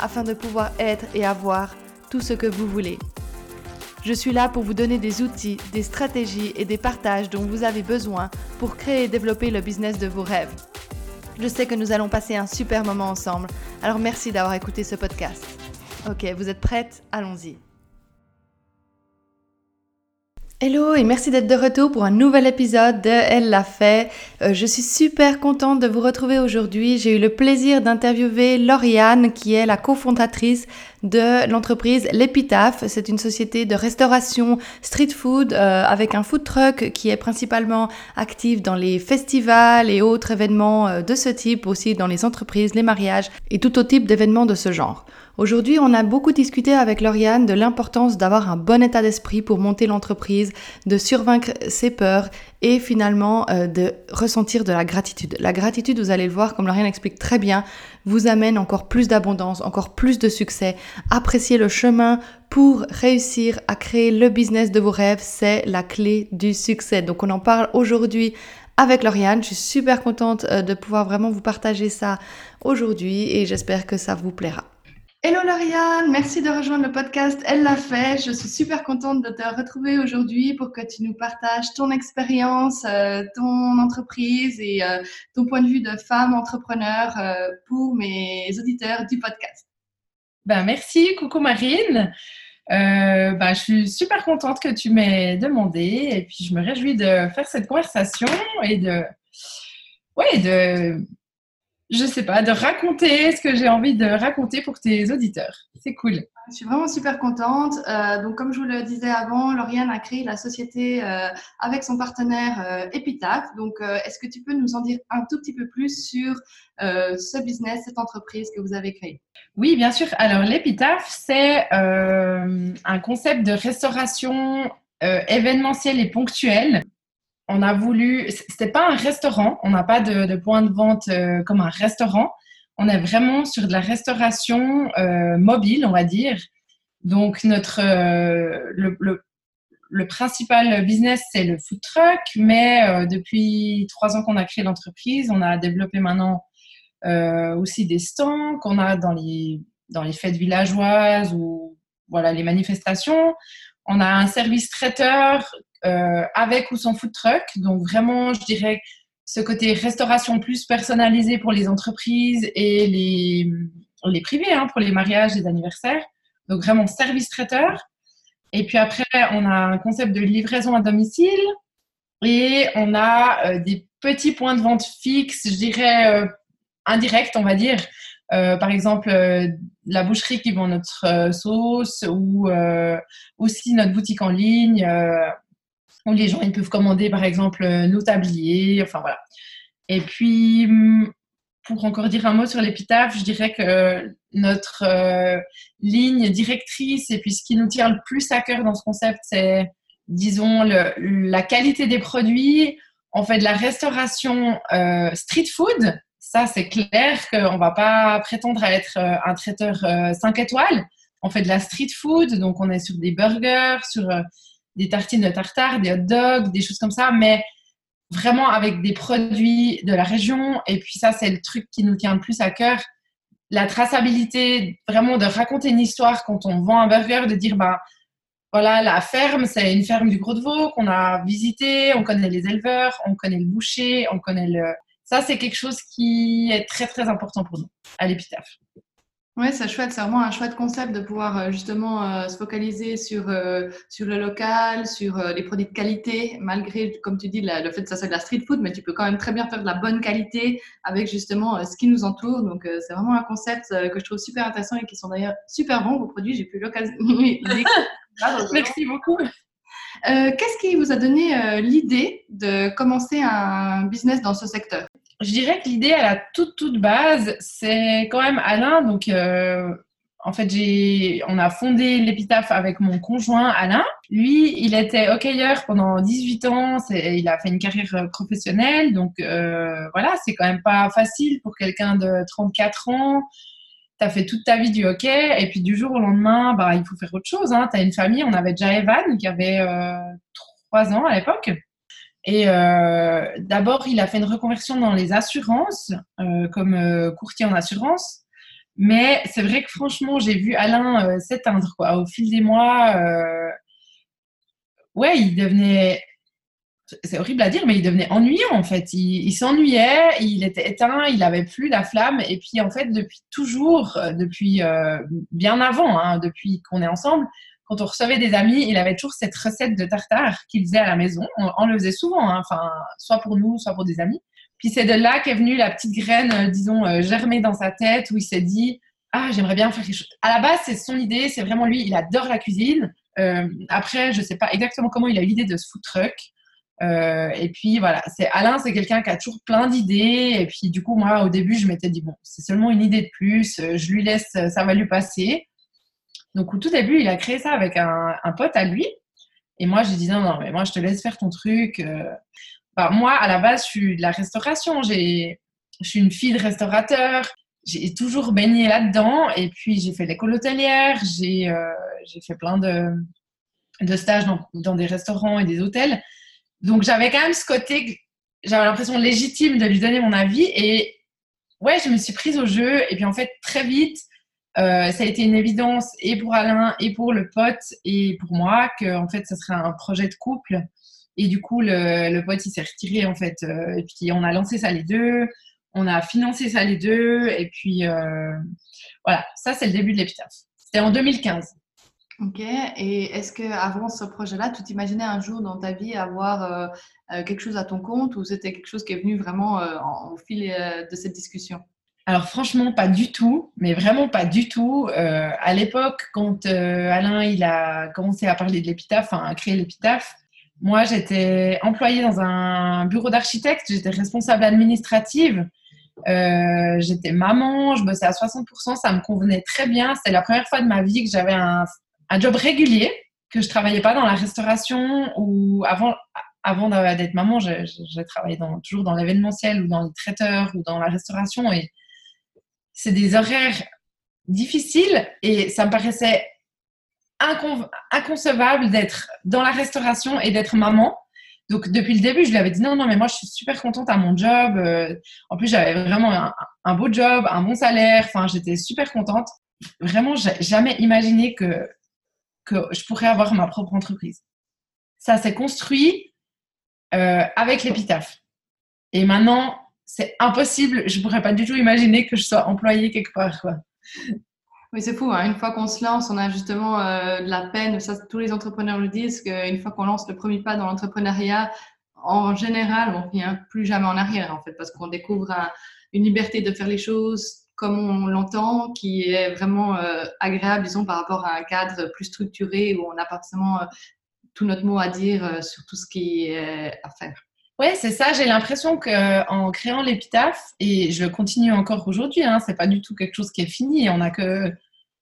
afin de pouvoir être et avoir tout ce que vous voulez. Je suis là pour vous donner des outils, des stratégies et des partages dont vous avez besoin pour créer et développer le business de vos rêves. Je sais que nous allons passer un super moment ensemble, alors merci d'avoir écouté ce podcast. Ok, vous êtes prêtes? Allons-y. Hello et merci d'être de retour pour un nouvel épisode de Elle l'a fait. Euh, je suis super contente de vous retrouver aujourd'hui. J'ai eu le plaisir d'interviewer Lauriane qui est la cofondatrice de l'entreprise L'Épitaphe. C'est une société de restauration street food euh, avec un food truck qui est principalement actif dans les festivals et autres événements euh, de ce type, aussi dans les entreprises, les mariages et tout autre type d'événements de ce genre. Aujourd'hui, on a beaucoup discuté avec Lauriane de l'importance d'avoir un bon état d'esprit pour monter l'entreprise, de survaincre ses peurs et finalement euh, de ressentir de la gratitude. La gratitude, vous allez le voir, comme Lauriane explique très bien, vous amène encore plus d'abondance, encore plus de succès. Apprécier le chemin pour réussir à créer le business de vos rêves, c'est la clé du succès. Donc on en parle aujourd'hui avec Lauriane. Je suis super contente euh, de pouvoir vraiment vous partager ça aujourd'hui et j'espère que ça vous plaira. Hello Lauriane, merci de rejoindre le podcast Elle l'a fait. Je suis super contente de te retrouver aujourd'hui pour que tu nous partages ton expérience, euh, ton entreprise et euh, ton point de vue de femme entrepreneur euh, pour mes auditeurs du podcast. Ben, merci, coucou Marine. Ben, je suis super contente que tu m'aies demandé et puis je me réjouis de faire cette conversation et de, ouais, de je sais pas, de raconter ce que j'ai envie de raconter pour tes auditeurs. C'est cool. Je suis vraiment super contente. Euh, donc, comme je vous le disais avant, Lauriane a créé la société euh, avec son partenaire euh, Epitaph. Donc, est-ce que tu peux nous en dire un tout petit peu plus sur ce business, cette entreprise que vous avez créée? Oui, bien sûr. Alors, l'Epitaph, c'est un concept de restauration événementielle et ponctuelle on a voulu, c'était pas un restaurant, on n'a pas de, point de vente euh, comme un restaurant. On est vraiment sur de la restauration euh, mobile, on va dire. Donc notre euh, le, principal business c'est le food truck, mais depuis trois ans qu'on a créé l'entreprise, on a développé maintenant aussi des stands qu'on a dans les dans les fêtes villageoises ou voilà les manifestations. On a un service traiteur euh, avec ou sans food truck. Donc vraiment, je dirais ce côté restauration plus personnalisé pour les entreprises et les, les privés, hein, pour les mariages, les anniversaires. Donc vraiment service traiteur. Et puis après, on a un concept de livraison à domicile et on a euh, des petits points de vente fixes, je dirais euh, indirects, on va dire. Par exemple, la boucherie qui vend notre sauce ou aussi notre boutique en ligne où les gens ils peuvent commander par exemple euh, nos tabliers, enfin voilà. Et puis, hum, pour encore dire un mot sur l'épitaphe, je dirais que notre euh, ligne directrice et puis ce qui nous tient le plus à cœur dans ce concept, c'est, disons, la qualité des produits. On fait de la restauration euh, street food. Ça, c'est clair qu'on ne va pas prétendre à être un traiteur 5 étoiles. On fait de la street food, donc on est sur des burgers, sur des tartines de tartare, des hot dogs, des choses comme ça, mais vraiment avec des produits de la région. Et puis ça, c'est le truc qui nous tient le plus à cœur. La traçabilité, vraiment de raconter une histoire quand on vend un burger, de dire, ben voilà, la ferme, c'est une ferme du Gros de Vaud qu'on a visité, on connaît les éleveurs, on connaît le boucher, on connaît le... Ça, c'est quelque chose qui est très, très important pour nous à l'épitaphe. Oui, c'est chouette, c'est vraiment un chouette concept de pouvoir euh, justement euh, se focaliser sur, euh, sur le local, sur les produits de qualité, malgré, comme tu dis, le fait que ça soit de la street food, mais tu peux quand même très bien faire de la bonne qualité avec justement ce qui nous entoure. Donc, c'est vraiment un concept que je trouve super intéressant et qui sont d'ailleurs super bons, vos produits. J'ai pu l'occasion. Merci beaucoup. Qu'est-ce qui vous a donné l'idée de commencer un business dans ce secteur? Je dirais que l'idée à la toute toute base, c'est quand même Alain, donc euh, en fait, j'ai, on a fondé l'épitaphe avec mon conjoint Alain. Lui, il était hockeyeur pendant 18 ans. il a fait une carrière euh, professionnelle. Donc, euh, voilà, c'est quand même pas facile pour quelqu'un de 34 ans. Tu as fait toute ta vie du hockey. Et puis, du jour au lendemain, bah, il faut faire autre chose. Hein. Tu as une famille. On avait déjà Evan qui avait euh, 3 ans à l'époque. Et euh, d'abord, il a fait une reconversion dans les assurances, euh, comme euh, courtier en assurance. Mais c'est vrai que franchement, j'ai vu Alain s'éteindre. Au fil des mois, ouais, il devenait. C'est horrible à dire, mais il devenait ennuyant en fait. Il, s'ennuyait, il était éteint, il n'avait plus la flamme. Et puis en fait, depuis toujours, depuis bien avant, hein, depuis qu'on est ensemble, quand on recevait des amis, il avait toujours cette recette de tartare qu'il faisait à la maison. On, le faisait souvent, hein, enfin, soit pour nous, soit pour des amis. Puis c'est de là qu'est venue la petite graine, euh, disons, euh, germée dans sa tête, où il s'est dit Ah, j'aimerais bien faire quelque chose. À la base, c'est son idée, c'est vraiment lui, il adore la cuisine. Euh, après, je ne sais pas exactement comment il a eu l'idée de ce food truck. et puis voilà, c'est Alain, c'est quelqu'un qui a toujours plein d'idées. Et puis du coup, moi, au début, je m'étais dit bon, c'est seulement une idée de plus. Je lui laisse, ça va lui passer. Donc au tout début, il a créé ça avec un, pote à lui. Et moi, j'ai dit non, non, mais moi, je te laisse faire ton truc moi, à la base, je suis de la restauration. J'ai, je suis une fille de restaurateur. J'ai toujours baigné là-dedans. Et puis, j'ai fait l'école hôtelière. J'ai, euh, fait plein de, de stages dans, dans, des restaurants et des hôtels. Donc, j'avais quand même ce côté, j'avais l'impression légitime de lui donner mon avis. Et ouais, je me suis prise au jeu. Et puis, en fait, très vite, euh, ça a été une évidence et pour Alain et pour le pote et pour moi que en fait, ce serait un projet de couple et du coup, le, pote, il s'est retiré, en fait. Euh, et puis, on a lancé ça les deux. On a financé ça les deux. Et puis, euh, voilà, ça, c'est le début de l'épitaphe. C'était en 2015. Ok. Et est-ce qu'avant ce projet-là, tu t'imaginais un jour dans ta vie avoir quelque chose à ton compte ou c'était quelque chose qui est venu vraiment au fil de cette discussion? Alors franchement, pas du tout, mais vraiment pas du tout. à l'époque, quand Alain il a commencé à parler de l'épitaphe, enfin à créer l'épitaphe, moi, j'étais employée dans un bureau d'architecte, j'étais responsable administrative, euh, j'étais maman, je bossais à 60%, ça me convenait très bien. C'était la première fois de ma vie que j'avais un, un, job régulier, que je travaillais pas dans la restauration ou avant, avant d'être maman, j'ai travaillé dans, toujours dans l'événementiel ou dans les traiteurs ou dans la restauration et c'est des horaires difficiles et ça me paraissait inconcevable d'être dans la restauration et d'être maman. Donc depuis le début, je lui avais dit non, non, mais moi je suis super contente à mon job. Euh, en plus, j'avais vraiment un, beau job, un bon salaire. Enfin, j'étais super contente. Vraiment, j'ai jamais imaginé que, que je pourrais avoir ma propre entreprise. Ça s'est construit euh, avec l'épitaphe. Et maintenant, c'est impossible. Je pourrais pas du tout imaginer que je sois employée quelque part. Oui, c'est fou. Hein. Une fois qu'on se lance, on a justement euh, de la peine. Tous les entrepreneurs le disent qu'une fois qu'on lance le premier pas dans l'entrepreneuriat, en général, on ne vient plus jamais en arrière, en fait, parce qu'on découvre une liberté de faire les choses comme on l'entend, qui est vraiment euh, agréable, disons, par rapport à un cadre plus structuré où on n'a pas forcément euh, tout notre mot à dire sur tout ce qui est à faire. Oui, c'est ça. J'ai l'impression qu'en créant l'épitaphe, et je continue encore aujourd'hui, hein, c'est pas du tout quelque chose qui est fini. On n'a que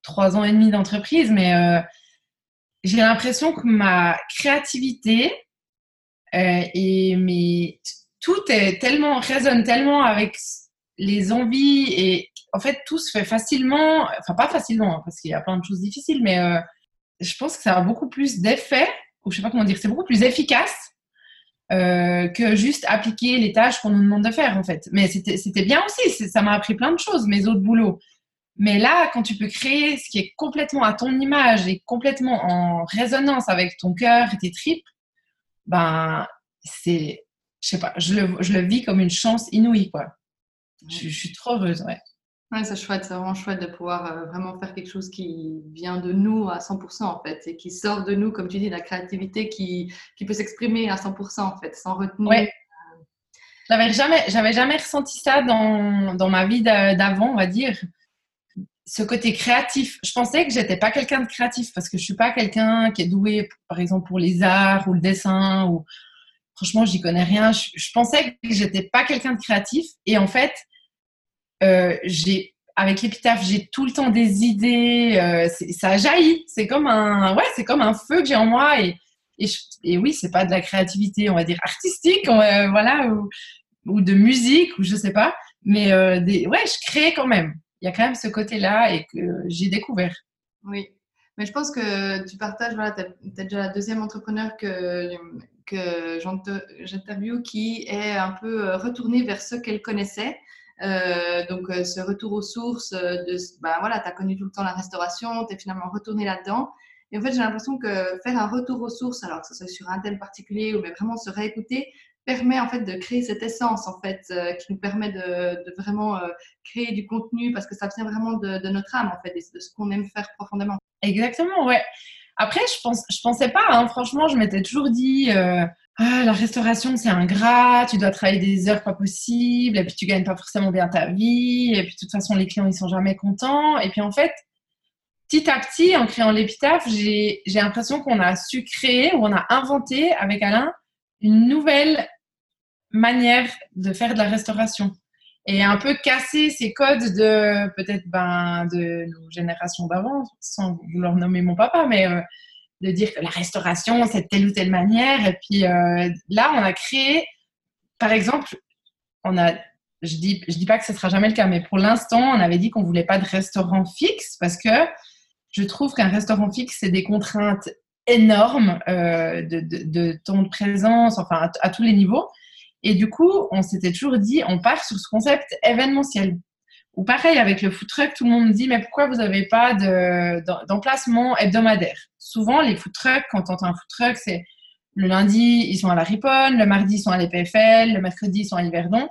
trois ans et demi d'entreprise, mais euh, j'ai l'impression que ma créativité euh, et mes, tout est tellement résonne tellement avec les envies et en fait tout se fait facilement, enfin pas facilement hein, parce qu'il y a plein de choses difficiles, mais euh, je pense que ça a beaucoup plus d'effet ou je sais pas comment dire, c'est beaucoup plus efficace euh, que juste appliquer les tâches qu'on nous demande de faire en fait. Mais c'était bien aussi, ça m'a appris plein de choses, mes autres boulots. Mais là, quand tu peux créer ce qui est complètement à ton image et complètement en résonance avec ton cœur et tes tripes, ben c'est, je sais pas, je le, je le, vis comme une chance inouïe quoi. Je, je suis trop heureuse, ouais. Ouais, c'est chouette, c'est vraiment chouette de pouvoir euh, vraiment faire quelque chose qui vient de nous à 100% en fait et qui sort de nous, comme tu dis, la créativité qui, qui peut s'exprimer à 100% en fait, sans retenir. Ouais. J'avais jamais, j'avais jamais ressenti ça dans, dans ma vie d'avant, on va dire. Ce côté créatif. Je pensais que j'étais pas quelqu'un de créatif parce que je suis pas quelqu'un qui est doué, par exemple, pour les arts ou le dessin ou franchement, j'y connais rien. Je, je pensais que j'étais pas quelqu'un de créatif et en fait, j'ai avec l'épitaphe, j'ai tout le temps des idées, euh, ça jaillit. C'est comme un, ouais, c'est comme un feu que j'ai en moi et, et, et oui, c'est pas de la créativité, on va dire artistique, voilà, ou, de musique ou je sais pas, mais euh, ouais, je crée quand même. Il y a quand même ce côté-là et que j'ai découvert. Oui, mais je pense que tu partages, voilà, tu déjà la deuxième entrepreneur que, que j'interviewe qui est un peu euh, retournée vers ce qu'elle connaissait. Euh, donc, euh, ce retour aux sources, bah, voilà, tu as connu tout le temps la restauration, tu es finalement retourné là-dedans. Et en fait, j'ai l'impression que faire un retour aux sources, alors que ce soit sur un thème particulier ou mais vraiment se réécouter, permet en fait de créer cette essence en fait qui nous permet de, vraiment créer du contenu parce que ça vient vraiment de, notre âme en fait, de ce qu'on aime faire profondément. Exactement, ouais. Après, je pense, je pensais pas, hein, franchement, je m'étais toujours dit, ah, la restauration, c'est ingrat, tu dois travailler des heures pas possibles, et puis tu gagnes pas forcément bien ta vie, et puis de toute façon, les clients, ils sont jamais contents. Et puis en fait, petit à petit, en créant l'épitaphe, j'ai l'impression qu'on a su créer, ou on a inventé avec Alain, une nouvelle manière de faire de la restauration et un peu casser ces codes de peut-être ben, de nos générations d'avant, sans vouloir nommer mon papa, mais euh, de dire que la restauration, c'est de telle ou telle manière. Et puis euh, là, on a créé, par exemple, on a, je dis, je dis pas que ce sera jamais le cas, mais pour l'instant, on avait dit qu'on voulait pas de restaurant fixe parce que je trouve qu'un restaurant fixe, c'est des contraintes énormes euh, de, de, de, temps de présence, enfin à tous les niveaux. Et du coup, on s'était toujours dit, on part sur ce concept événementiel. Ou pareil avec le food truck, tout le monde me dit, mais pourquoi vous n'avez pas d'emplacement hebdomadaire? Souvent, les food trucks, quand on entend un food truck, c'est le lundi, ils sont à la Riponne, le mardi, ils sont à l'EPFL, le mercredi, ils sont à l'Hiverdon.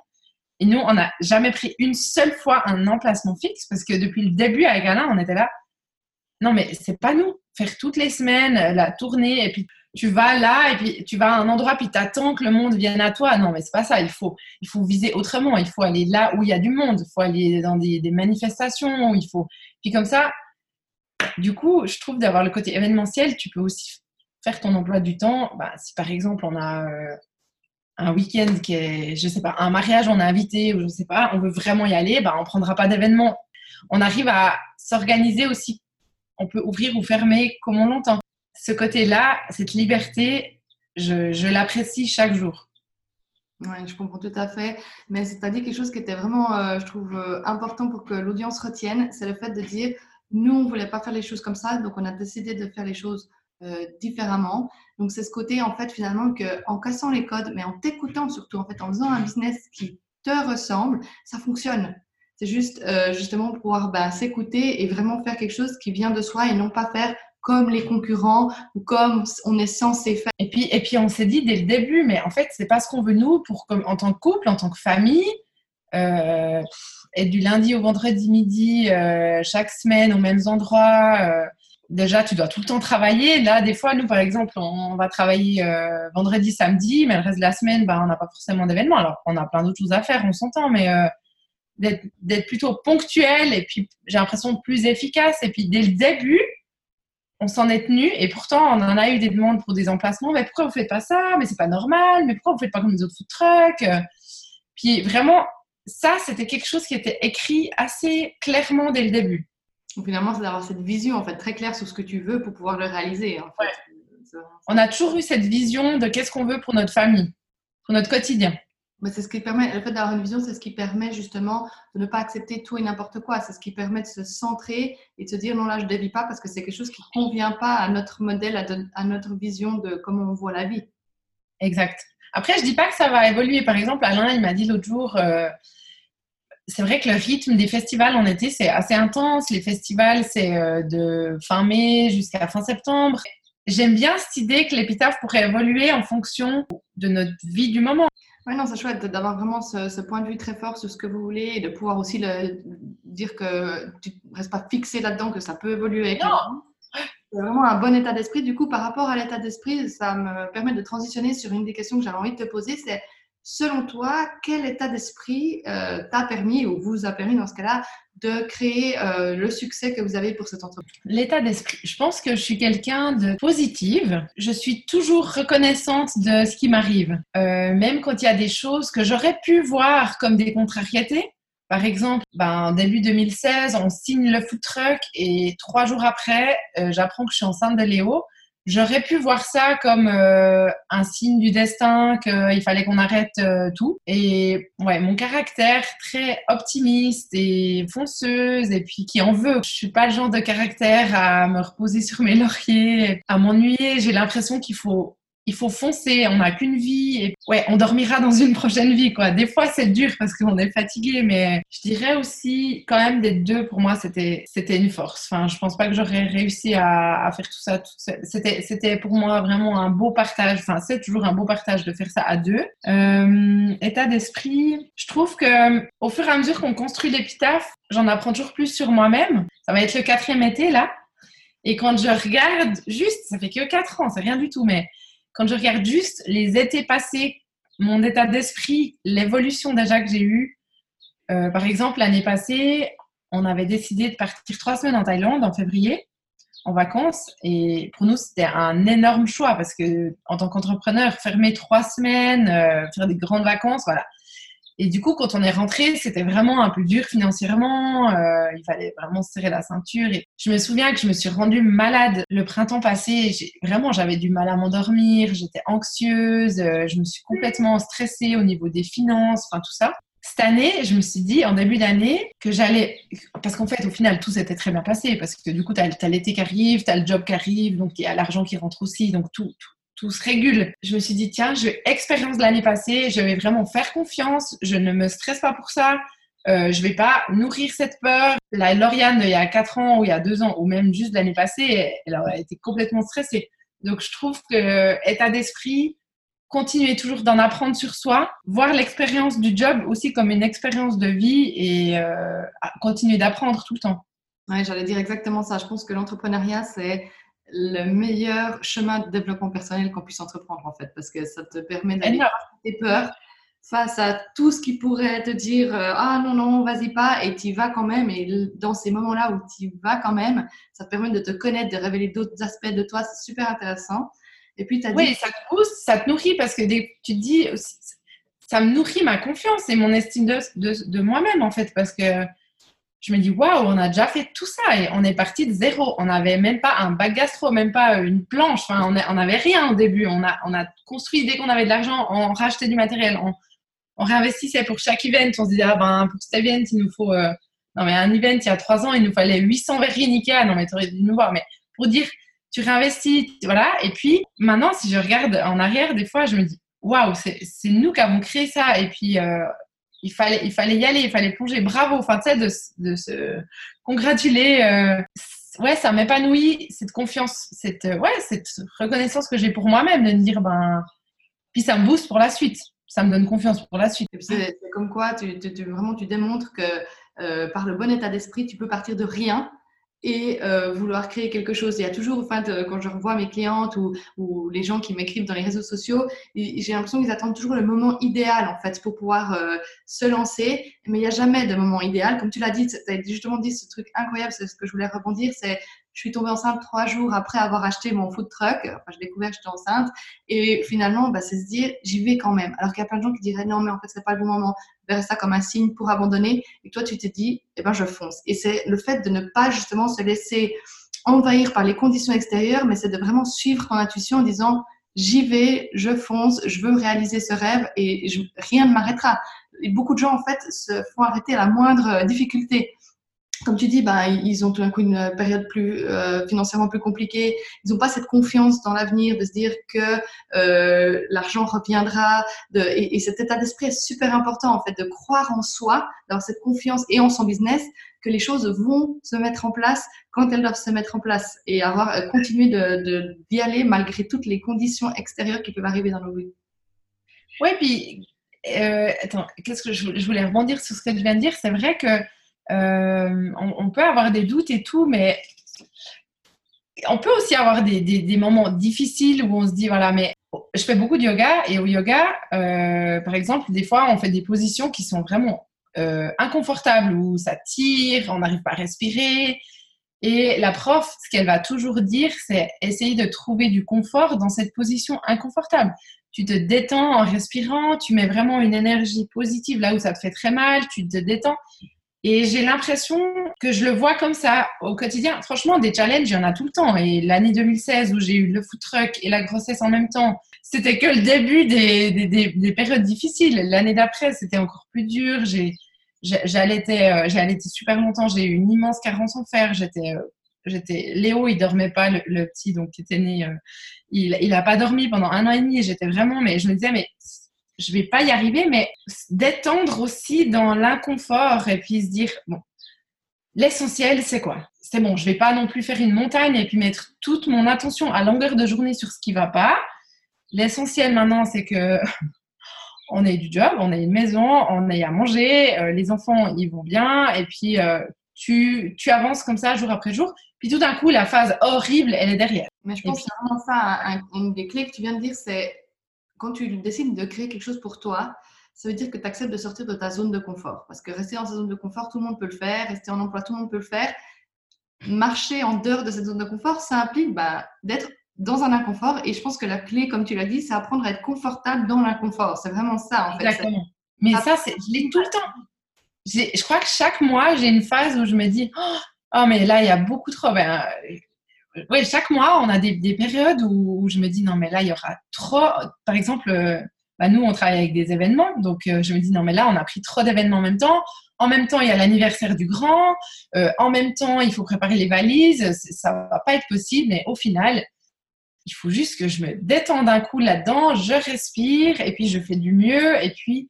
Et nous, on n'a jamais pris une seule fois un emplacement fixe parce que depuis le début avec Alain, on était là. Non, mais c'est pas nous. Faire toutes les semaines la tournée et puis tu vas là et puis tu vas à un endroit puis t'attends que le monde vienne à toi. Non, mais c'est pas ça. Il faut, il faut viser autrement. Il faut aller là où il y a du monde. Il faut aller dans des, manifestations. Il faut. Puis comme ça, du coup, je trouve d'avoir le côté événementiel, tu peux aussi faire ton emploi du temps. Bah, si par exemple on a euh, un week-end qui est, je sais pas, un mariage, on a invité ou je sais pas, on veut vraiment y aller, bah on prendra pas d'événement. On arrive à s'organiser aussi. On peut ouvrir ou fermer comme on l'entend ce côté-là, cette liberté, je, l'apprécie chaque jour. Oui, je comprends tout à fait. Mais dit quelque chose qui était vraiment, euh, je trouve, euh, important pour que l'audience retienne. C'est le fait de dire, nous, on ne voulait pas faire les choses comme ça, donc on a décidé de faire les choses euh, différemment. Donc c'est ce côté, en fait, finalement, qu'en cassant les codes, mais en t'écoutant surtout, en fait, en faisant un business qui te ressemble, ça fonctionne. C'est juste, justement, pouvoir bah, s'écouter et vraiment faire quelque chose qui vient de soi et non pas faire comme les concurrents ou comme on est censé faire. Et puis, et puis on s'est dit dès le début, mais en fait, c'est pas ce qu'on veut nous pour comme en tant que couple, en tant que famille. Euh, être du lundi au vendredi midi, euh, chaque semaine aux mêmes endroits. Euh, déjà, tu dois tout le temps travailler. Là, des fois, nous, par exemple, on, va travailler euh, vendredi, samedi, mais le reste de la semaine, bah, on n'a pas forcément d'événements. Alors, on a plein d'autres choses à faire, on s'entend, mais d'être plutôt ponctuel et puis j'ai l'impression plus efficace. Et puis, dès le début, on s'en est tenu et pourtant on en a eu des demandes pour des emplacements. Mais pourquoi vous faites pas ça? Mais c'est pas normal. Mais pourquoi vous faites pas comme les autres food trucks? Puis vraiment, ça c'était quelque chose qui était écrit assez clairement dès le début. Donc finalement, c'est d'avoir cette vision en fait très claire sur ce que tu veux pour pouvoir le réaliser. On a toujours eu cette vision de qu'est-ce qu'on veut pour notre famille, pour notre quotidien c'est ce qui permet, le fait d'avoir une vision, c'est ce qui permet justement de ne pas accepter tout et n'importe quoi. C'est ce qui permet de se centrer et de se dire non, là, je ne dévie pas parce que c'est quelque chose qui ne convient pas à notre modèle, à, notre vision de comment on voit la vie. Exact. Après, je ne dis pas que ça va évoluer. Par exemple, Alain, il m'a dit l'autre jour, euh, c'est vrai que le rythme des festivals en été, c'est assez intense. Les festivals, c'est euh, de fin mai jusqu'à fin septembre. J'aime bien cette idée que l'épitaphe pourrait évoluer en fonction de notre vie du moment. Oui, non, c'est chouette d'avoir vraiment ce, point de vue très fort sur ce que vous voulez et de pouvoir aussi le, dire que tu ne restes pas fixé là-dedans, que ça peut évoluer C'est vraiment un bon état d'esprit. Du coup, par rapport à l'état d'esprit, ça me permet de transitionner sur une des questions que j'avais envie de te poser. C'est selon toi, quel état d'esprit euh, t'a permis, ou vous a permis dans ce cas-là, de créer euh, le succès que vous avez pour cette entreprise? L'état d'esprit. Je pense que je suis quelqu'un de positive. Je suis toujours reconnaissante de ce qui m'arrive. Euh, même quand il y a des choses que j'aurais pu voir comme des contrariétés, Par exemple, ben, début 2016, on signe le food truck et trois jours après, euh, j'apprends que je suis enceinte de Léo. J'aurais pu voir ça comme euh, un signe du destin, qu'il fallait qu'on arrête euh, tout. Et ouais, mon caractère très optimiste et fonceuse, et puis qui en veut. Je suis pas le genre de caractère à me reposer sur mes lauriers, à m'ennuyer. J'ai l'impression qu'il faut il faut foncer, on n'a qu'une vie et ouais, on dormira dans une prochaine vie quoi. Des fois c'est dur parce qu'on est fatigué, mais je dirais aussi quand même des deux pour moi c'était c'était une force. Enfin, je pense pas que j'aurais réussi à, faire tout ça. C'était c'était pour moi vraiment un beau partage. Enfin, c'est toujours un beau partage de faire ça à deux. Euh, état d'esprit, je trouve que au fur et à mesure qu'on construit l'épitaphe, j'en apprends toujours plus sur moi-même. Ça va être le quatrième été là. Et quand je regarde juste, ça fait que quatre ans, c'est rien du tout, mais quand je regarde juste les étés passés, mon état d'esprit, l'évolution déjà que j'ai eue, euh, par exemple, l'année passée, on avait décidé de partir trois semaines en Thaïlande en février en vacances et pour nous c'était un énorme choix parce que en tant qu'entrepreneur fermer trois semaines euh, faire des grandes vacances voilà et du coup, quand on est rentré, c'était vraiment un peu dur financièrement. Euh, il fallait vraiment serrer la ceinture. Et je me souviens que je me suis rendue malade le printemps passé. Vraiment, j'avais du mal à m'endormir. J'étais anxieuse. Euh, je me suis complètement stressée au niveau des finances, enfin tout ça. Cette année, je me suis dit, en début d'année, que j'allais... Parce qu'en fait, au final, tout s'était très bien passé. Parce que du coup, tu as, l'été qui arrive, tu as le job qui arrive, donc il y a l'argent qui rentre aussi. Donc tout, tout, tout se régule. Je me suis dit, tiens, je expérience de l'année passée, je vais vraiment faire confiance, je ne me stresse pas pour ça, euh, je vais pas nourrir cette peur. La Lauriane, il y a 4 ans ou il y a 2 ans, ou même juste l'année passée, elle a été complètement stressée. Donc, je trouve que état d'esprit, continuer toujours d'en apprendre sur soi, voir l'expérience du job aussi comme une expérience de vie et euh, continuer d'apprendre tout le temps. Ouais, j'allais dire exactement ça. Je pense que l'entrepreneuriat, c'est le meilleur chemin de développement personnel qu'on puisse entreprendre en fait, parce que ça te permet d'aller tes peurs face à tout ce qui pourrait te dire euh, ah non non vas-y pas et tu vas quand même et dans ces moments-là où tu vas quand même, ça te permet de te connaître, de révéler d'autres aspects de toi, c'est super intéressant. Et puis as dit... oui, ça te pousse, ça te nourrit parce que tu te dis ça me nourrit ma confiance et mon estime de, de moi-même en fait parce que je me dis waouh, on a déjà fait tout ça et on est parti de zéro. On n'avait même pas un bac gastro, même pas une planche. Enfin, on n'avait rien au début. On a, on a construit dès qu'on avait de l'argent, on rachetait du matériel, on, on, réinvestissait pour chaque event. On se disait ah ben pour cet event il nous faut euh, non mais un event il y a trois ans il nous fallait 800 verrines Ikea. Non mais tu aurais dû nous voir. Mais pour dire tu réinvestis, voilà. Et puis maintenant si je regarde en arrière des fois je me dis waouh c'est nous qui avons créé ça et puis euh, il fallait, il fallait y aller, il fallait plonger. Bravo, enfin, tu sais, de, se congratuler. Euh, ouais, ça m'épanouit, cette confiance, cette, ouais, cette reconnaissance que j'ai pour moi-même, de me dire, ben, puis ça me booste pour la suite. Ça me donne confiance pour la suite. C'est comme quoi, tu, tu, vraiment, tu démontres que euh, par le bon état d'esprit, tu peux partir de rien et euh, vouloir créer quelque chose. Il y a toujours, enfin, quand je revois mes clientes ou, ou les gens qui m'écrivent dans les réseaux sociaux, j'ai l'impression qu'ils attendent toujours le moment idéal en fait pour pouvoir euh, se lancer. Mais il n'y a jamais de moment idéal. Comme tu l'as dit, tu as justement dit ce truc incroyable, c'est ce que je voulais rebondir, c'est je suis tombée enceinte trois jours après avoir acheté mon food truck. Enfin, j'ai découvert que j'étais enceinte. Et finalement, bah, c'est se dire, j'y vais quand même. Alors qu'il y a plein de gens qui diraient, non, mais en fait, c'est pas le bon moment. Verrais ça comme un signe pour abandonner. Et toi, tu t'es dit, eh ben, je fonce. Et c'est le fait de ne pas justement se laisser envahir par les conditions extérieures, mais c'est de vraiment suivre ton intuition en disant, j'y vais, je fonce, je veux réaliser ce rêve et rien ne m'arrêtera. Et beaucoup de gens, en fait, se font arrêter à la moindre difficulté comme tu dis, bah, ils ont tout d'un coup une période plus euh, financièrement plus compliquée. Ils n'ont pas cette confiance dans l'avenir de se dire que euh, l'argent reviendra. De, et, cet état d'esprit est super important en fait, de croire en soi, d'avoir cette confiance et en son business que les choses vont se mettre en place quand elles doivent se mettre en place et avoir euh, continuer de d'y aller malgré toutes les conditions extérieures qui peuvent arriver dans nos vies. Oui, puis attends, qu'est-ce que je, je voulais rebondir sur ce que tu viens de dire? C'est vrai que euh, on, peut avoir des doutes et tout, mais on peut aussi avoir des, moments difficiles où on se dit, voilà, mais je fais beaucoup de yoga et au yoga, euh, par exemple, des fois, on fait des positions qui sont vraiment euh, inconfortables, où ça tire, on n'arrive pas à respirer. Et la prof, ce qu'elle va toujours dire, c'est essayer de trouver du confort dans cette position inconfortable. tu te détends en respirant, tu mets vraiment une énergie positive là où ça te fait très mal, tu te détends. Et j'ai l'impression que je le vois comme ça au quotidien. Franchement, des challenges, il y en a tout le temps. Et l'année 2016 où j'ai eu le food truck et la grossesse en même temps, c'était que le début des, des, des, périodes difficiles. L'année d'après, c'était encore plus dur. J'ai, j'allaitais, euh, j'ai allaité super longtemps. J'ai eu une immense carence en fer. J'étais, euh, j'étais, Léo, il dormait pas, le, petit, donc qui était né, euh, il, il a pas dormi pendant un an et demi. J'étais vraiment, mais je me disais, mais je vais pas y arriver, mais d'étendre aussi dans l'inconfort et puis se dire, bon, l'essentiel, c'est quoi? C'est bon, je vais pas non plus faire une montagne et puis mettre toute mon attention à longueur de journée sur ce qui va pas. L'essentiel maintenant, c'est que on ait du job, on ait une maison, on ait à manger, euh, les enfants, ils vont bien, et puis euh, tu, tu, avances comme ça jour après jour. Puis tout d'un coup, la phase horrible, elle est derrière. Mais je pense que c'est vraiment ça, une des clés que tu viens de dire, c'est quand tu décides de créer quelque chose pour toi, ça veut dire que tu acceptes de sortir de ta zone de confort. Parce que rester dans sa zone de confort, tout le monde peut le faire. Rester en emploi, tout le monde peut le faire. Marcher en dehors de cette zone de confort, ça implique bah, d'être dans un inconfort. Et je pense que la clé, comme tu l'as dit, c'est apprendre à être confortable dans l'inconfort. C'est vraiment ça, en fait. Exactement. Mais ça, je l'ai tout le temps. Je crois que chaque mois, j'ai une phase où je me dis Oh, oh mais là, il y a beaucoup trop. Ben, oui, chaque mois, on a des, périodes où, je me dis non, mais là, il y aura trop. Par exemple, euh, bah, nous, on travaille avec des événements, donc euh, je me dis non, mais là, on a pris trop d'événements en même temps. En même temps, il y a l'anniversaire du grand. Euh, en même temps, il faut préparer les valises. Ça va pas être possible, mais au final, il faut juste que je me détende d'un coup là-dedans, je respire et puis je fais du mieux et puis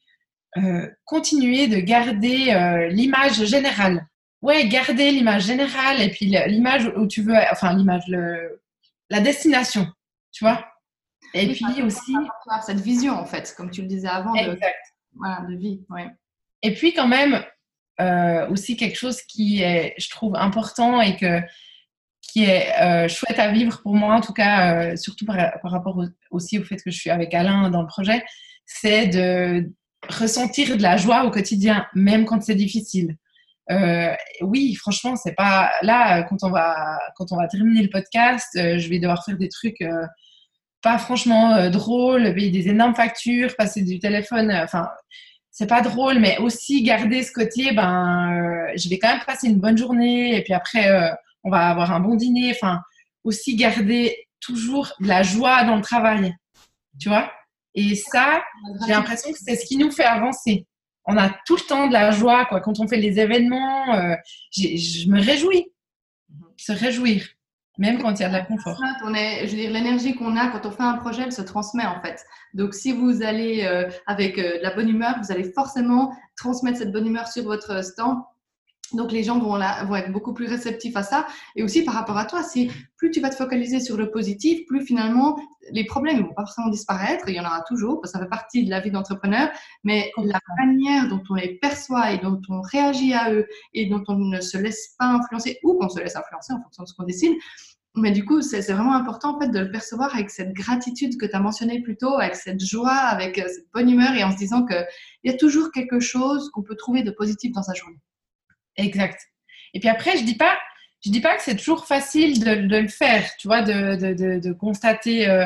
continuer de garder l'image générale ouais, garder l'image générale et puis l'image où tu veux, enfin l'image, la destination, tu vois. Et puis aussi cette vision en fait, comme tu le disais avant, de, voilà, de vie. Ouais. Et puis quand même euh, aussi quelque chose qui est, je trouve, important et que qui est euh, chouette à vivre pour moi, en tout cas, euh, surtout par, par rapport aussi au fait que je suis avec Alain dans le projet, c'est de ressentir de la joie au quotidien, même quand c'est difficile. Euh, oui, franchement, c'est pas là quand on va quand on va terminer le podcast, euh, je vais devoir faire des trucs euh, pas franchement drôles, payer des énormes factures, passer du téléphone. Enfin, c'est pas drôle, mais aussi garder ce côté. Ben, je vais quand même passer une bonne journée et puis après, on va avoir un bon dîner. Enfin, aussi garder toujours de la joie dans le travail, tu vois? Et ça, j'ai l'impression que c'est ce qui nous fait avancer on a tout le temps de la joie, quoi. Quand on fait les événements, euh, je me réjouis. Se réjouir, même quand il y a de la confort. On est, je veux dire, l'énergie qu'on a quand on fait un projet, elle se transmet en fait. Donc, si vous allez euh, avec euh, de la bonne humeur, vous allez forcément transmettre cette bonne humeur sur votre stand donc les gens vont, vont être beaucoup plus réceptifs à ça. Et aussi par rapport à toi, si plus tu vas te focaliser sur le positif, plus finalement les problèmes ne vont pas forcément disparaître. Il y en aura toujours, parce que ça fait partie de la vie d'entrepreneur. Mais la manière dont on les perçoit et dont on réagit à eux et dont on ne se laisse pas influencer ou qu'on se laisse influencer en fonction de ce qu'on décide, mais du coup, c'est vraiment important en fait de le percevoir avec cette gratitude que tu as mentionné plus tôt, avec cette joie, avec euh, cette bonne humeur et en se disant qu'il y a toujours quelque chose qu'on peut trouver de positif dans sa journée. Exact. Et puis après, je dis pas, je dis pas que c'est toujours facile de, le faire, tu vois, de, de, de constater. Euh,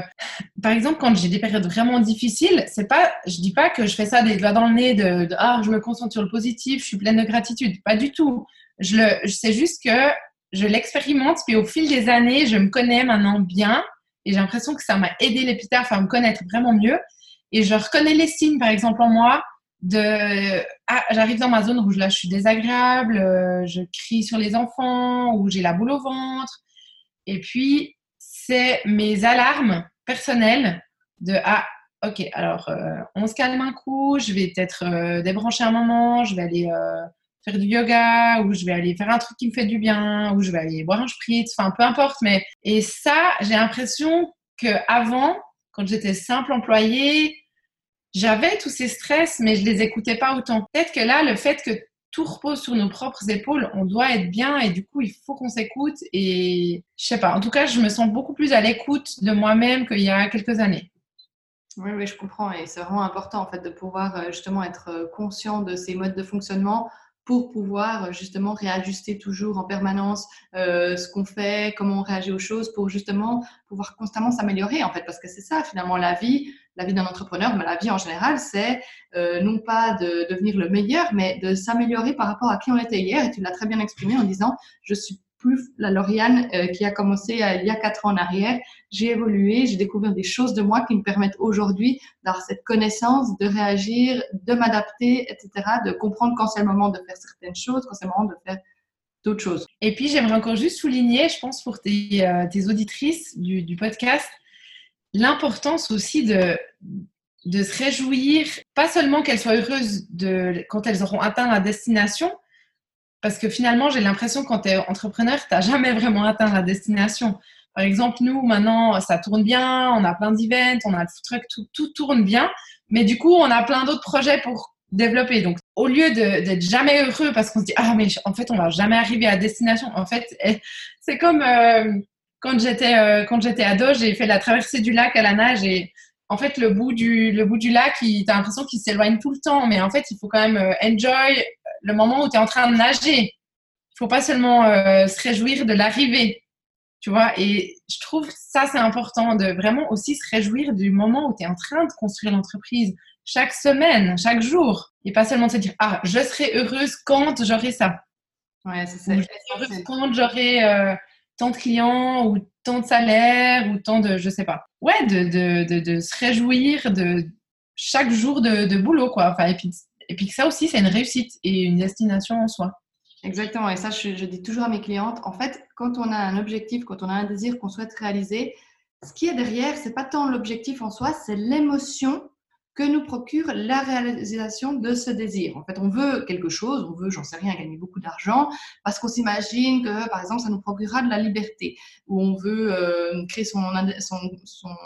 par exemple, quand j'ai des périodes vraiment difficiles, c'est pas, je dis pas que je fais ça des doigts dans le nez, de, ah, je me concentre sur le positif, je suis pleine de gratitude. Pas du tout. Je le, sais juste que je l'expérimente, puis au fil des années, je me connais maintenant bien, et j'ai l'impression que ça m'a aidé l'épitaphe à me connaître vraiment mieux. Et je reconnais les signes, par exemple, en moi, de ah, j'arrive dans ma zone où là je suis désagréable, euh, je crie sur les enfants ou j'ai la boule au ventre. Et puis c'est mes alarmes personnelles de ah ok alors euh, on se calme un coup, je vais peut-être euh, débrancher un moment, je vais aller faire du yoga ou je vais aller faire un truc qui me fait du bien ou je vais aller boire un spritz, enfin peu importe. Mais et ça j'ai l'impression que avant quand j'étais simple employée j'avais tous ces stress, mais je les écoutais pas autant. Peut-être que là, le fait que tout repose sur nos propres épaules, on doit être bien et du coup, il faut qu'on s'écoute. Et je sais pas, en tout cas, je me sens beaucoup plus à l'écoute de moi-même qu'il y a quelques années. Oui, oui, je comprends. Et c'est vraiment important, en fait, de pouvoir euh, justement être euh, conscient de ces modes de fonctionnement pour pouvoir euh, justement réajuster toujours en permanence ce qu'on fait, comment on réagit aux choses, pour justement pouvoir constamment s'améliorer, en fait, parce que c'est ça, finalement, la vie, la vie d'un entrepreneur, mais la vie en général, c'est euh, non pas de devenir le meilleur, mais de s'améliorer par rapport à qui on était hier. Et tu l'as très bien exprimé en disant, je suis plus la Lauriane euh, qui a commencé il y a quatre ans en arrière. J'ai évolué, j'ai découvert des choses de moi qui me permettent aujourd'hui d'avoir cette connaissance, de réagir, de m'adapter, etc., de comprendre quand c'est le moment de faire certaines choses, quand c'est le moment de faire d'autres choses. Et puis, j'aimerais encore juste souligner, je pense, pour tes, euh, auditrices du, du podcast, l'importance aussi de, de se réjouir, pas seulement qu'elles soient heureuses de, quand elles auront atteint la destination, parce que finalement, j'ai l'impression quand tu es entrepreneur, tu n'as jamais vraiment atteint la destination. Par exemple, nous, maintenant, ça tourne bien, on a plein d'events, on a le truc, tout, tout tourne bien, mais du coup, on a plein d'autres projets pour développer. Donc, au lieu d'être jamais heureux parce qu'on se dit, ah, mais en fait, on va jamais arriver à destination, en fait, c'est comme euh, quand j'étais euh, quand j'étais ado, j'ai fait la traversée du lac à la nage et en fait, le bout du, le bout du lac, tu as l'impression qu'il s'éloigne tout le temps, mais en fait, il faut quand même euh, enjoy le moment où tu es en train de nager. Il faut pas seulement euh, se réjouir de l'arrivée, tu vois. Et je trouve ça, c'est important de vraiment aussi se réjouir du moment où tu es en train de construire l'entreprise chaque semaine, chaque jour. Et pas seulement de se dire, ah, je serai heureuse quand j'aurai ça. Ouais, c'est ça. je serai heureuse quand j'aurai euh, tant de clients ou tant de salaire ou tant de, je sais pas. Ouais, de, de, de, se réjouir de chaque jour de, boulot, quoi. Enfin, et puis et puis que ça aussi, c'est une réussite et une destination en soi. Exactement. Et ça, je, dis toujours à mes clientes, en fait, quand on a un objectif, quand on a un désir qu'on souhaite réaliser, ce qui est derrière, c'est pas tant l'objectif en soi, c'est l'émotion que nous procure la réalisation de ce désir. En fait, on veut quelque chose, on veut, j'en sais rien, gagner beaucoup d'argent, parce qu'on s'imagine que, par exemple, ça nous procurera de la liberté, ou on veut euh, créer son,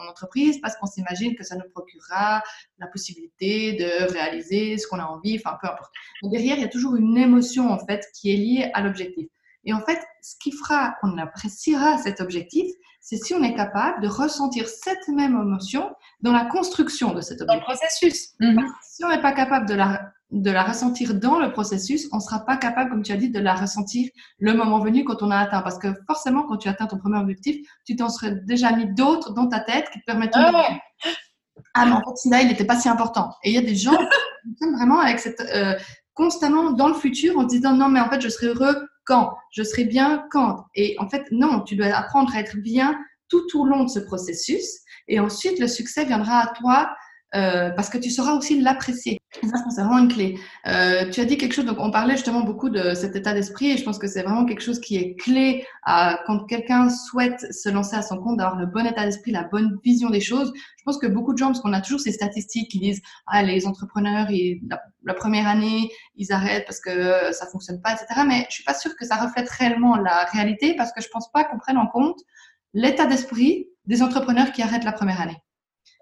entreprise parce qu'on s'imagine que ça nous procurera la possibilité de réaliser ce qu'on a envie, enfin, peu importe. Derrière, il y a toujours une émotion, en fait, qui est liée à l'objectif. Et en fait, ce qui fera qu'on appréciera cet objectif, c'est si on est capable de ressentir cette même émotion dans la construction de cet objectif. Dans le processus. Mhm. Si on n'est pas capable de la, de la ressentir dans le processus, on ne sera pas capable, comme tu as dit, de la ressentir le moment venu quand on a atteint. Parce que forcément, quand tu atteins ton premier objectif, tu t'en serais déjà mis d'autres dans ta tête qui te permettent de... Ah, ah mais en fait, il n'était pas si important. Et il y a des gens qui sont vraiment avec cette... Euh, constamment dans le futur en disant non mais en fait je serai heureux Je serai bien quand Et en fait, non, tu dois apprendre à être bien tout au long de ce processus. Et ensuite, le succès viendra à toi euh, parce que tu sauras aussi l'apprécier. Ça, c'est vraiment une clé. Euh, tu as dit quelque chose, donc on parlait justement beaucoup de cet état d'esprit et je pense que c'est vraiment quelque chose qui est clé à, quand quelqu'un souhaite se lancer à son compte, d'avoir le bon état d'esprit, la bonne vision des choses. Je pense que beaucoup de gens, parce qu'on a toujours ces statistiques qui disent, ah, les entrepreneurs, ils, la, première année, ils arrêtent parce que ça fonctionne pas, etc. Mais je suis pas sûre que ça reflète réellement la réalité parce que je pense pas qu'on prenne en compte l'état d'esprit des entrepreneurs qui arrêtent la première année.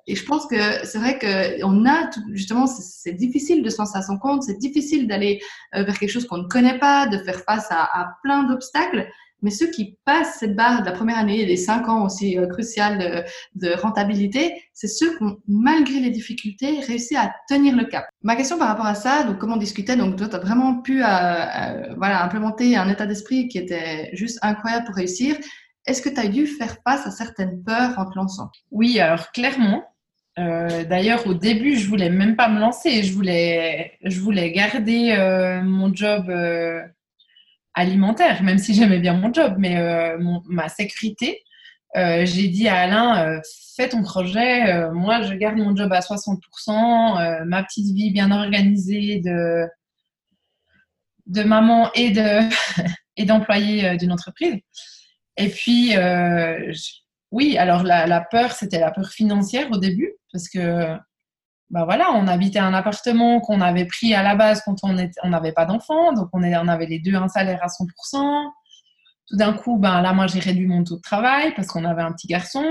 Et je pense que c'est vrai qu'on a, justement, c'est difficile de se lancer à son compte, c'est difficile d'aller euh, vers quelque chose qu'on ne connaît pas, de faire face à, plein d'obstacles. Mais ceux qui passent cette barre de la première année, les cinq ans aussi euh, cruciales de, rentabilité, c'est ceux qui ont, malgré les difficultés, réussi à tenir le cap. Ma question par rapport à ça, donc comme on donc toi, tu as vraiment pu euh, voilà, implémenter un état d'esprit qui était juste incroyable pour réussir. Est-ce que tu as dû faire face à certaines peurs en te lançant? Oui, alors clairement. Euh, d'ailleurs, au début, je voulais même pas me lancer. Je voulais, je voulais garder euh, mon job euh, alimentaire, même si j'aimais bien mon job, mais ma sécurité. J'ai dit à Alain, fais ton projet. moi, je garde mon job à 60%. ma petite vie bien organisée de, de maman et de et d'employé d'une entreprise. Et puis, oui, alors la, peur, c'était la peur financière au début, parce que, bah voilà, on habitait un appartement qu'on avait pris à la base quand on n'avait pas d'enfants, donc on, on avait les deux un salaire à 100%. Tout d'un coup, bah, là, moi, j'ai réduit mon taux de travail parce qu'on avait un petit garçon.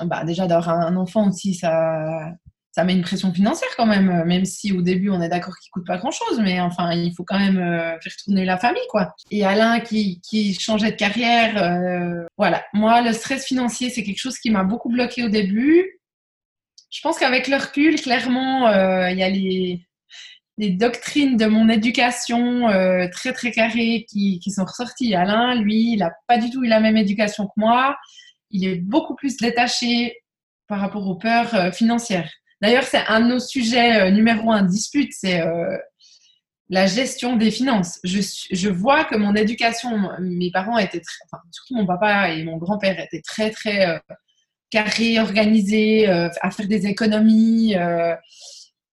Bah, déjà, d'avoir un enfant aussi, ça, ça met une pression financière quand même, euh, même si au début on est d'accord qu'il coûte pas grand chose, mais enfin il faut quand même euh, faire tourner la famille quoi. Et Alain qui, qui changeait de carrière, euh, voilà. Moi le stress financier c'est quelque chose qui m'a beaucoup bloqué au début. Je pense qu'avec le recul, clairement, il y a les, les doctrines de mon éducation très très carrées qui, qui sont ressorties. Alain, lui, il a pas du tout eu la même éducation que moi. Il est beaucoup plus détaché par rapport aux peurs financières. D'ailleurs, c'est un de nos sujets numéro un dispute, c'est la gestion des finances. Je, vois que mon éducation, mes parents étaient très, enfin, surtout mon papa et mon grand-père étaient très, très euh, carrés, organisés, euh, à faire des économies. Euh,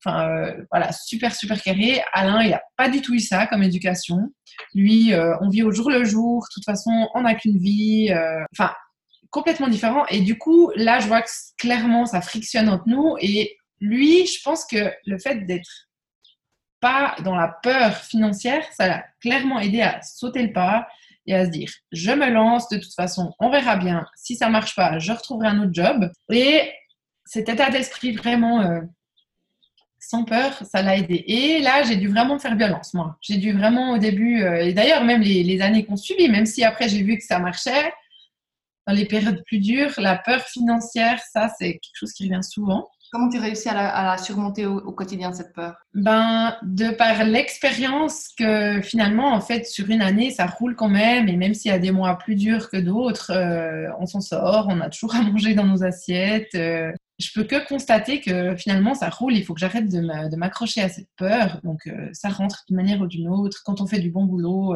enfin, voilà, super, super carré. Alain, il n'a pas du tout eu ça comme éducation. Lui, on vit au jour le jour. De toute façon, on n'a qu'une vie. Enfin, complètement différent. Et du coup, là, je vois que clairement, ça frictionne entre nous. Et lui, je pense que le fait d'être pas dans la peur financière, ça l'a clairement aidé à sauter le pas et à se dire je me lance, de toute façon, on verra bien. Si ça marche pas, je retrouverai un autre job. Et cet état d'esprit vraiment euh, sans peur, ça l'a aidé. Et là, j'ai dû vraiment faire violence, moi. J'ai dû vraiment au début, euh, et d'ailleurs, même les, les années qu'on suivi, même si après j'ai vu que ça marchait, dans les périodes plus dures, la peur financière, ça, c'est quelque chose qui revient souvent. Comment tu réussis à la, surmonter au, quotidien, cette peur? Ben, de par l'expérience que finalement, en fait, sur une année, ça roule quand même. Et même s'il y a des mois plus durs que d'autres, euh, on s'en sort, on a toujours à manger dans nos assiettes. Euh, je peux que constater que finalement, ça roule. Il faut que j'arrête de m'accrocher à cette peur. Donc, euh, ça rentre d'une manière ou d'une autre. Quand on fait du bon boulot,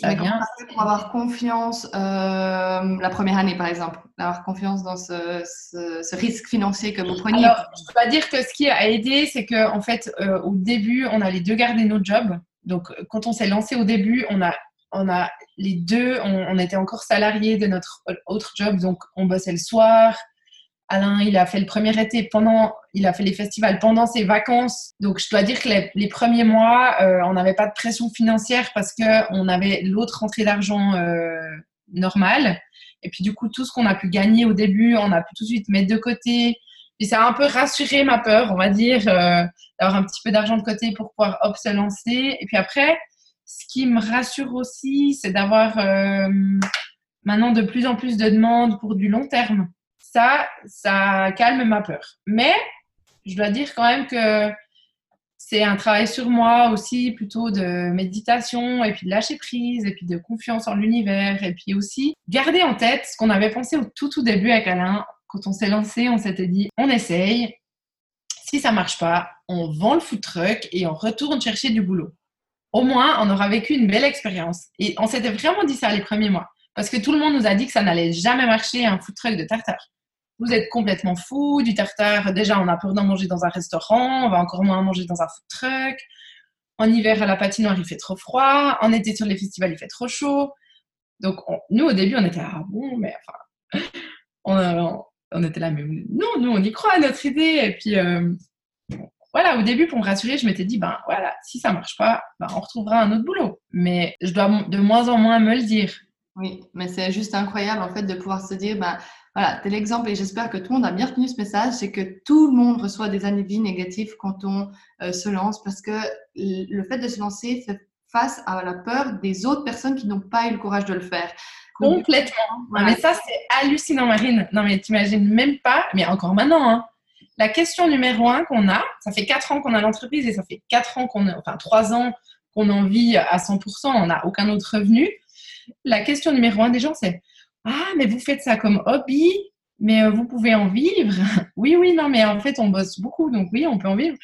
ça vient. Pour avoir confiance euh, la première année, par exemple, avoir confiance dans ce, ce, risque financier que vous preniez. Alors, je dois dire que ce qui a aidé, c'est que en fait, euh, au début, on a les deux gardé nos jobs. Donc, quand on s'est lancé au début, on a, on a les deux, on, on, était encore salariés de notre autre job, donc on bossait le soir. Alain, il a fait le premier été pendant, il a fait les festivals pendant ses vacances. Donc, je dois dire que les, premiers mois, euh, on n'avait pas de pression financière parce que on avait l'autre rentrée d'argent euh, normale. Et puis, du coup, tout ce qu'on a pu gagner au début, on a pu tout de suite mettre de côté. Et ça a un peu rassuré ma peur, on va dire, euh, d'avoir un petit peu d'argent de côté pour pouvoir hop se lancer. Et puis après, ce qui me rassure aussi, c'est d'avoir maintenant de plus en plus de demandes pour du long terme ça, ça calme ma peur. Mais je dois dire quand même que c'est un travail sur moi aussi, plutôt de méditation et puis de lâcher prise et puis de confiance en l'univers et puis aussi garder en tête ce qu'on avait pensé au tout tout début avec Alain. Quand on s'est lancé, on s'était dit on essaye. Si ça marche pas, on vend le food truck et on retourne chercher du boulot. Au moins, on aura vécu une belle expérience. Et on s'était vraiment dit ça les premiers mois. Parce que tout le monde nous a dit que ça n'allait jamais marcher un food truck de tartare vous êtes complètement fou, du tartare, déjà on a peur d'en manger dans un restaurant, on va encore moins manger dans un food truck. En hiver à la patinoire il fait trop froid, en été sur les festivals il fait trop chaud. Donc nous au début on était ah bon mais enfin on, était là mais non nous on y croit à notre idée et puis euh, voilà au début pour me rassurer je m'étais dit ben voilà si ça marche pas ben, on retrouvera un autre boulot mais je dois de moins en moins me le dire. Oui, mais c'est juste incroyable en fait de pouvoir se dire, ben, voilà, c'est l'exemple et j'espère que tout le monde a bien retenu ce message, c'est que tout le monde reçoit des années de vie négatives quand on euh, se lance parce que le fait de se lancer fait face à la peur des autres personnes qui n'ont pas eu le courage de le faire. Complètement. mais ça, c'est hallucinant, Marine. Non, mais tu t'imagines même pas, mais encore maintenant, hein. la question numéro un qu'on a, ça fait quatre ans qu'on a l'entreprise et ça fait quatre ans qu'on, enfin trois ans qu'on en vit à 100%, on n'a aucun autre revenu. La question numéro un des gens, c'est ah, mais vous faites ça comme hobby, mais euh, vous pouvez en vivre. oui, oui, non, mais en fait, on bosse beaucoup, donc oui, on peut en vivre.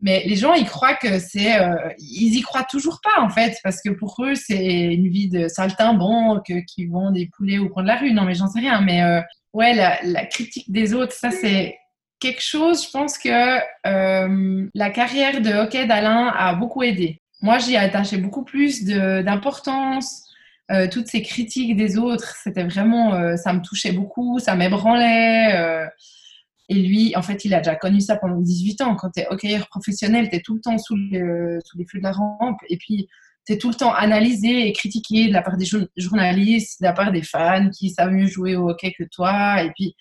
Mais les gens, ils croient que c'est. Euh, ils y croient toujours pas, en fait, parce que pour eux, c'est une vie de saltimbanque qui vont des poulets au coin de la rue. Non, mais j'en sais rien. Mais euh, ouais, la, critique des autres, ça, c'est quelque chose, je pense que la carrière de hockey d'Alain a beaucoup aidé. Moi, j'y ai attaché beaucoup plus d'importance euh, toutes ces critiques des autres, c'était vraiment, euh, ça me touchait beaucoup, ça m'ébranlait. Euh. et lui, en fait, il a déjà connu ça pendant 18 ans. Quand tu es hockeyeur professionnel, tu es tout le temps sous, sous, les flux de la rampe. Et puis, tu es tout le temps analysé et critiqué de la part des journalistes, de la part des fans qui savent mieux jouer au hockey que toi. Et puis,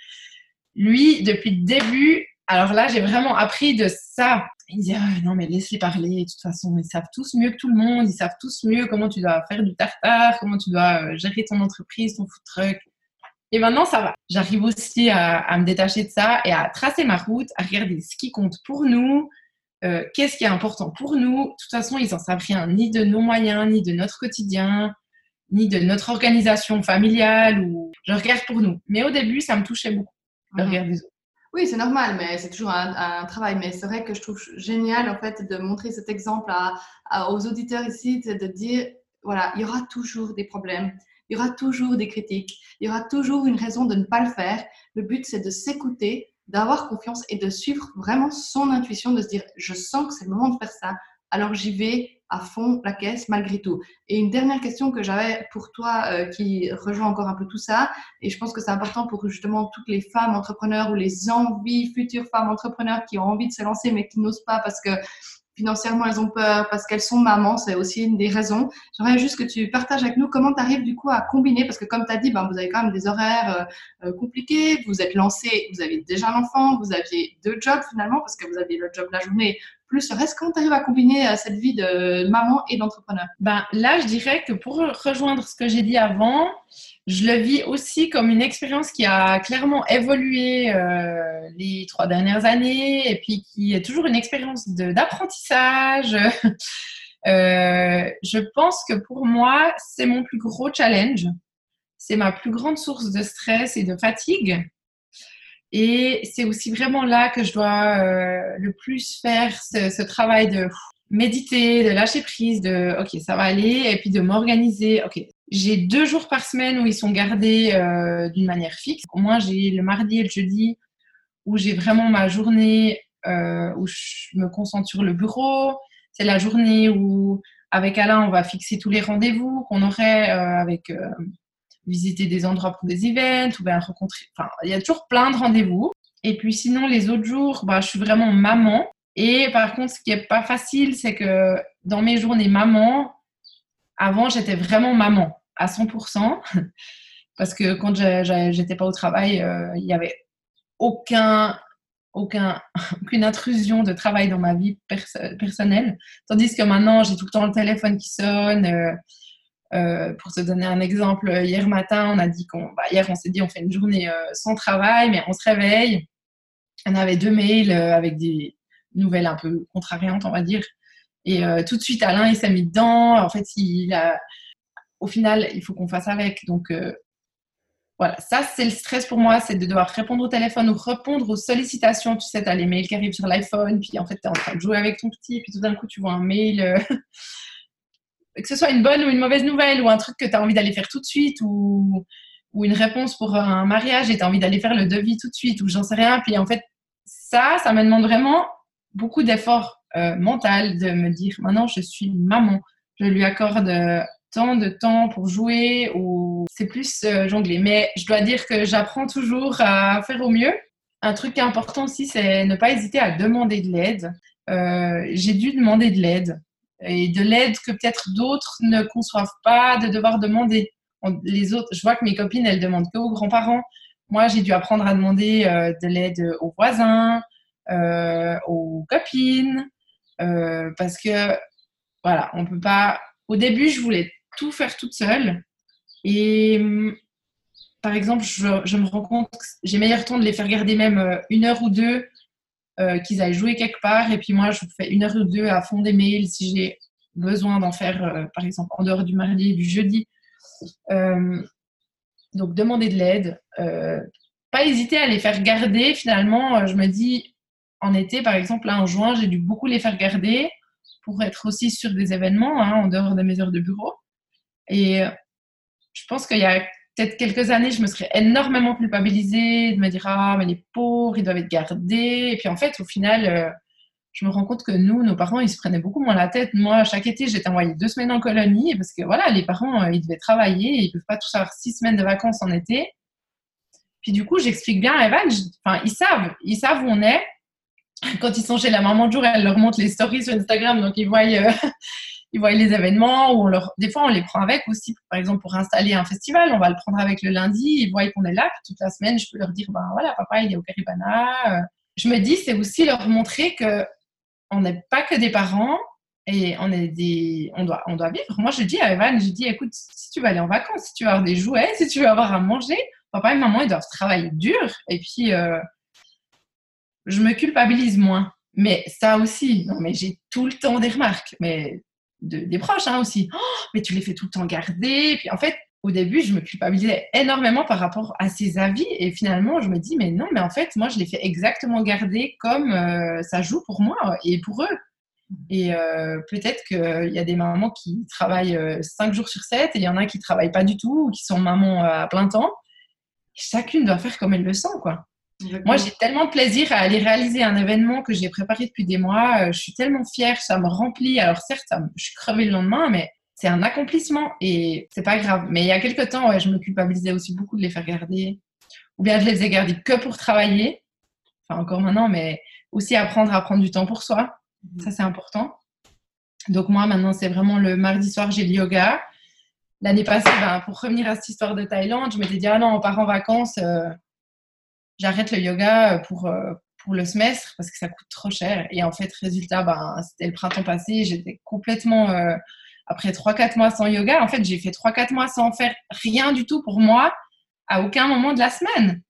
lui, depuis le début, alors là, j'ai vraiment appris de ça il disait ah, non mais laisse-les parler de toute façon ils savent tous mieux que tout le monde ils savent tous mieux comment tu dois faire du tartare comment tu dois euh, gérer ton entreprise ton food truck. Et maintenant ça va. J'arrive aussi à, me détacher de ça et à tracer ma route à regarder ce qui compte pour nous euh, qu'est-ce qui est important pour nous. De toute façon ils en savent rien ni de nos moyens ni de notre quotidien ni de notre organisation familiale ou je regarde pour nous. Mais au début ça me touchait beaucoup de regarder les autres Oui, c'est normal, mais c'est toujours un, travail. Mais c'est vrai que je trouve génial, en fait, de montrer cet exemple aux auditeurs ici, de dire, voilà, il y aura toujours des problèmes. Il y aura toujours des critiques, il y aura toujours une raison de ne pas le faire. Le but, c'est de s'écouter, d'avoir confiance et de suivre vraiment son intuition, de se dire, je sens que c'est le moment de faire ça, alors j'y vais à fond la caisse malgré tout. Et une dernière question que j'avais pour toi euh, qui rejoint encore un peu tout ça, et je pense que c'est important pour justement toutes les femmes entrepreneurs ou les envies futures femmes entrepreneurs qui ont envie de se lancer mais qui n'osent pas parce que financièrement elles ont peur, parce qu'elles sont mamans, c'est aussi une des raisons. J'aimerais juste que tu partages avec nous comment tu arrives du coup à combiner, parce que comme tu as dit, ben, vous avez quand même des horaires euh, euh, compliqués, vous êtes lancé, vous avez déjà un enfant, vous aviez deux jobs finalement, parce que vous avez le job la journée, plus. Comment tu arrives à combiner euh, cette vie de maman et d'entrepreneur? Ben, Là, je dirais que pour rejoindre ce que j'ai dit avant, je le vis aussi comme une expérience qui a clairement évolué euh, les trois dernières années et puis qui est toujours une expérience d'apprentissage. Euh, je pense que pour moi, c'est mon plus gros challenge. C'est ma plus grande source de stress et de fatigue. Et c'est aussi vraiment là que je dois euh, le plus faire ce, travail de méditer, de lâcher prise, de OK, ça va aller, et puis de m'organiser. OK, j'ai deux jours par semaine où ils sont gardés euh, d'une manière fixe. Au moins, j'ai le mardi et le jeudi où j'ai vraiment ma journée euh, où je me concentre sur le bureau. C'est la journée où, avec Alain, on va fixer tous les rendez-vous qu'on aurait avec visiter des endroits pour des events ou bien rencontrer. Enfin, il y a toujours plein de rendez-vous. Et puis sinon, les autres jours, bah, je suis vraiment maman. Et par contre, ce qui est pas facile, c'est que dans mes journées maman, avant, j'étais vraiment maman à 100%, parce que quand j'étais pas au travail, euh, il n'y avait aucun, aucun, aucune intrusion de travail dans ma vie personnelle. Tandis que maintenant, j'ai tout le temps le téléphone qui sonne. Euh, euh, pour te donner un exemple, hier matin, on a dit qu'on, bah, on s'est dit on fait une journée sans travail, mais on se réveille. On avait deux mails avec des nouvelles un peu contrariantes, on va dire. Et tout de suite, Alain, il s'est mis dedans. En fait, il a, au final, il faut qu'on fasse avec. Donc, euh, voilà, ça, c'est le stress pour moi, c'est de devoir répondre au téléphone ou répondre aux sollicitations. Tu sais, tu les mails qui arrivent sur l'iPhone, puis en fait, tu es en train de jouer avec ton petit, puis tout d'un coup, tu vois un mail. Euh, que ce soit une bonne ou une mauvaise nouvelle, ou un truc que tu as envie d'aller faire tout de suite, ou, une réponse pour un mariage et tu as envie d'aller faire le devis tout de suite, ou j'en sais rien. Puis en fait, ça, ça me demande vraiment beaucoup d'efforts euh, mental de me dire maintenant, je suis maman. Je lui accorde tant de temps pour jouer ou c'est plus euh, jongler. Mais je dois dire que j'apprends toujours à faire au mieux. Un truc important aussi, c'est ne pas hésiter à demander de l'aide. Euh, j'ai dû demander de l'aide et de l'aide que peut-être d'autres ne conçoivent pas de devoir demander. les autres, je vois que mes copines, elles demandent que aux grands-parents. Moi, j'ai dû apprendre à demander euh, de l'aide aux voisins, aux copines, parce que voilà, on peut pas. Au début, je voulais tout faire toute seule. Et hum, par exemple, je, me rends compte que j'ai meilleur temps de les faire garder même euh, une heure ou deux euh, qu'ils aillent jouer quelque part. Et puis moi, je fais une heure ou deux à fond des mails si j'ai besoin d'en faire, euh, par exemple, en dehors du mardi et du jeudi. donc, demander de l'aide. pas hésiter à les faire garder. Finalement, je me dis, en été, par exemple, en juin, j'ai dû beaucoup les faire garder pour être aussi sur des événements hein, en dehors de mes heures de bureau. Et euh, je pense qu'il y a peut-être quelques années, je me serais énormément culpabilisée de me dire Ah, mais les pauvres, ils doivent être gardés. Et puis en fait, au final, euh, je me rends compte que nous, nos parents, ils se prenaient beaucoup moins la tête. Moi, chaque été, j'étais envoyée deux semaines en colonie parce que voilà, les parents, euh, ils devaient travailler, ils ne peuvent pas tous avoir six semaines de vacances en été. Puis du coup, j'explique bien à Evan, enfin, ils savent, ils savent où on est. Quand ils sont chez la maman de jour, elle leur montre les stories sur Instagram, donc ils voient, ils voient les événements ou on leur, des fois on les prend avec aussi. Par exemple, pour installer un festival, on va le prendre avec le lundi. Ils voient qu'on est là. toute la semaine, je peux leur dire, ben voilà, papa, il est au Caribana. Euh. Je me dis, c'est aussi leur montrer que on n'est pas que des parents et on est des, on doit, on doit vivre. Moi, je dis à Evan, je dis, écoute, si tu vas aller en vacances, si tu veux avoir des jouets, si tu veux avoir à manger, papa et maman, ils doivent travailler dur. Et puis, euh, je me culpabilise moins. Mais ça aussi, non, mais j'ai tout le temps des remarques. Mais des proches hein, aussi. Oh, mais tu les fais tout le temps garder. Puis en fait, au début, je me culpabilisais énormément par rapport à ses avis. Et finalement, je me dis, mais non, mais en fait, moi, je les fais exactement garder comme euh, ça joue pour moi et pour eux. Et euh, peut-être qu'il y a des mamans qui travaillent 5 euh, jours sur 7 et il y en a qui travaillent pas du tout ou qui sont mamans à plein temps. Chacune doit faire comme elle le sent, quoi. Moi, j'ai tellement de plaisir à aller réaliser un événement que j'ai préparé depuis des mois. Je suis tellement fière, ça me remplit. Alors certes, je suis crevée le lendemain, mais c'est un accomplissement et c'est pas grave. Mais il y a quelques temps, ouais, je me culpabilisais aussi beaucoup de les faire garder. Ou bien je les faisais garder que pour travailler. Enfin, encore maintenant, mais aussi apprendre à prendre du temps pour soi. Mhm. Ça, c'est important. Donc, moi, maintenant, c'est vraiment le mardi soir, j'ai le yoga. L'année passée, ben, pour revenir à cette histoire de Thaïlande, je m'étais dit, ah non, on part en vacances, euh, j'arrête le yoga pour, euh, pour le semestre parce que ça coûte trop cher. Et en fait, résultat, ben, c'était le printemps passé, j'étais complètement. Euh, après 3-4 mois sans yoga, en fait, j'ai fait 3-4 mois sans faire rien du tout pour moi à aucun moment de la semaine.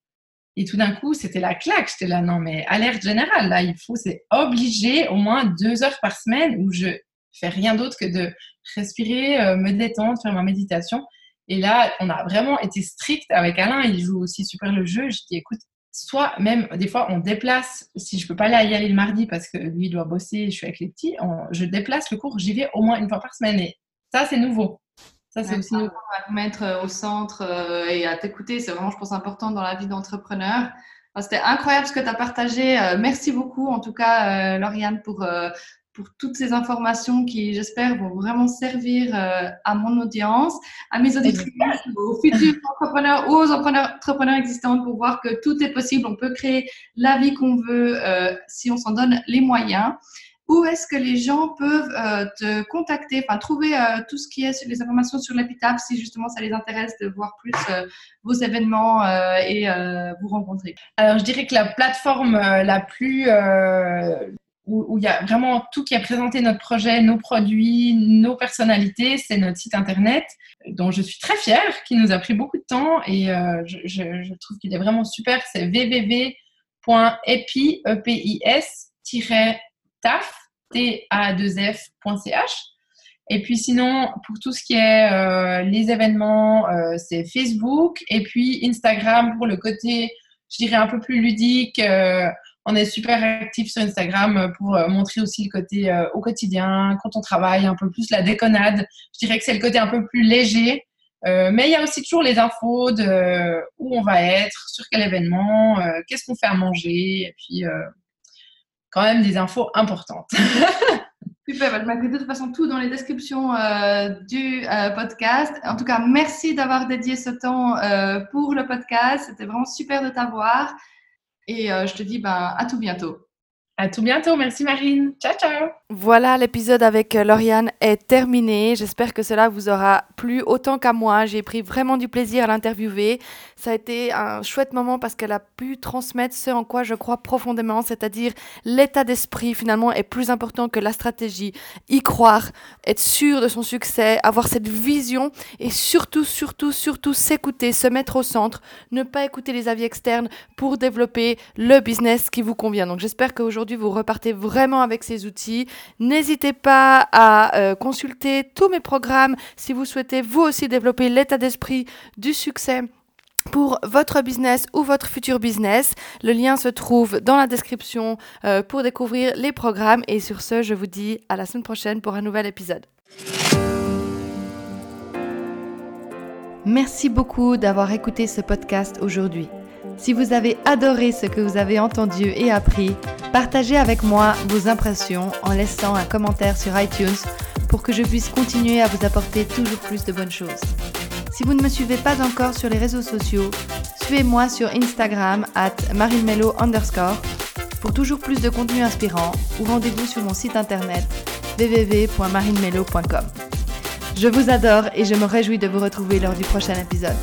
Et tout d'un coup, c'était la claque. J'étais là, non, mais alerte générale, là, il faut, c'est obligé au moins deux heures par semaine où je fais rien d'autre que de respirer, euh, me détendre, faire ma méditation. Et là, on a vraiment été strict avec Alain. Il joue aussi super le jeu. Je dis, écoute, soit même des fois on déplace, si je peux pas aller y aller le mardi parce que lui doit bosser, je suis avec les petits, je déplace le cours, j'y vais au moins une fois par semaine et ça c'est nouveau. Ça c'est aussi nouveau. À te mettre euh, au centre euh, et à t'écouter, c'est vraiment je pense important dans la vie d'entrepreneur. C'était incroyable ce que tu as partagé. Euh, merci beaucoup en tout cas Lauriane pour pour toutes ces informations qui, j'espère, vont vraiment servir euh, à mon audience, à mes auditeurs, aux futurs entrepreneurs ou aux entrepreneurs existants pour voir que tout est possible. On peut créer la vie qu'on veut euh, si on s'en donne les moyens. Où est-ce que les gens peuvent euh, te contacter, enfin trouver tout ce qui est les informations sur l'épitaphe si justement ça les intéresse de voir plus vos événements et vous rencontrer? Alors je dirais que la plateforme la plus où, il y a vraiment tout qui a présenté notre projet, nos produits, nos personnalités. C'est notre site internet dont je suis très fière, qui nous a pris beaucoup de temps et euh, je, trouve qu'il est vraiment super. C'est www.epi-taf.ch. Et puis sinon, pour tout ce qui est euh, les événements, euh, c'est Facebook. Et puis Instagram pour le côté, je dirais, un peu plus ludique on est super actif sur Instagram pour euh, montrer aussi le côté euh, au quotidien, quand on travaille, un peu plus la déconnade. Je dirais que c'est le côté un peu plus léger. Euh, mais il y a aussi toujours les infos de où on va être, sur quel événement, qu'est-ce qu'on fait à manger, et puis quand même des infos importantes. Super, je mettrai de toute façon tout dans les descriptions du podcast. En tout cas, merci d'avoir dédié ce temps pour le podcast. C'était vraiment super de t'avoir. Et euh, je te dis ben, à tout bientôt. À tout bientôt. Merci Marine. Ciao, ciao. Voilà, l'épisode avec euh, Lauriane est terminé. J'espère que cela vous aura plu autant qu'à moi. J'ai pris vraiment du plaisir à l'interviewer. Ça a été un chouette moment parce qu'elle a pu transmettre ce en quoi je crois profondément, c'est-à-dire l'état d'esprit finalement est plus important que la stratégie. Y croire, être sûr de son succès, avoir cette vision et surtout, surtout, surtout s'écouter, se mettre au centre, ne pas écouter les avis externes pour développer le business qui vous convient. Donc j'espère qu'aujourd'hui vous repartez vraiment avec ces outils. N'hésitez pas à euh, consulter tous mes programmes si vous souhaitez vous aussi développer l'état d'esprit du succès pour votre business ou votre futur business. Le lien se trouve dans la description euh, pour découvrir les programmes. Et sur ce, je vous dis à la semaine prochaine pour un nouvel épisode. Merci beaucoup d'avoir écouté ce podcast aujourd'hui. Si vous avez adoré ce que vous avez entendu et appris, partagez avec moi vos impressions en laissant un commentaire sur iTunes pour que je puisse continuer à vous apporter toujours plus de bonnes choses. Si vous ne me suivez pas encore sur les réseaux sociaux, suivez-moi sur Instagram at underscore pour toujours plus de contenu inspirant ou rendez-vous sur mon site internet www.marinemelo.com. Je vous adore et je me réjouis de vous retrouver lors du prochain épisode.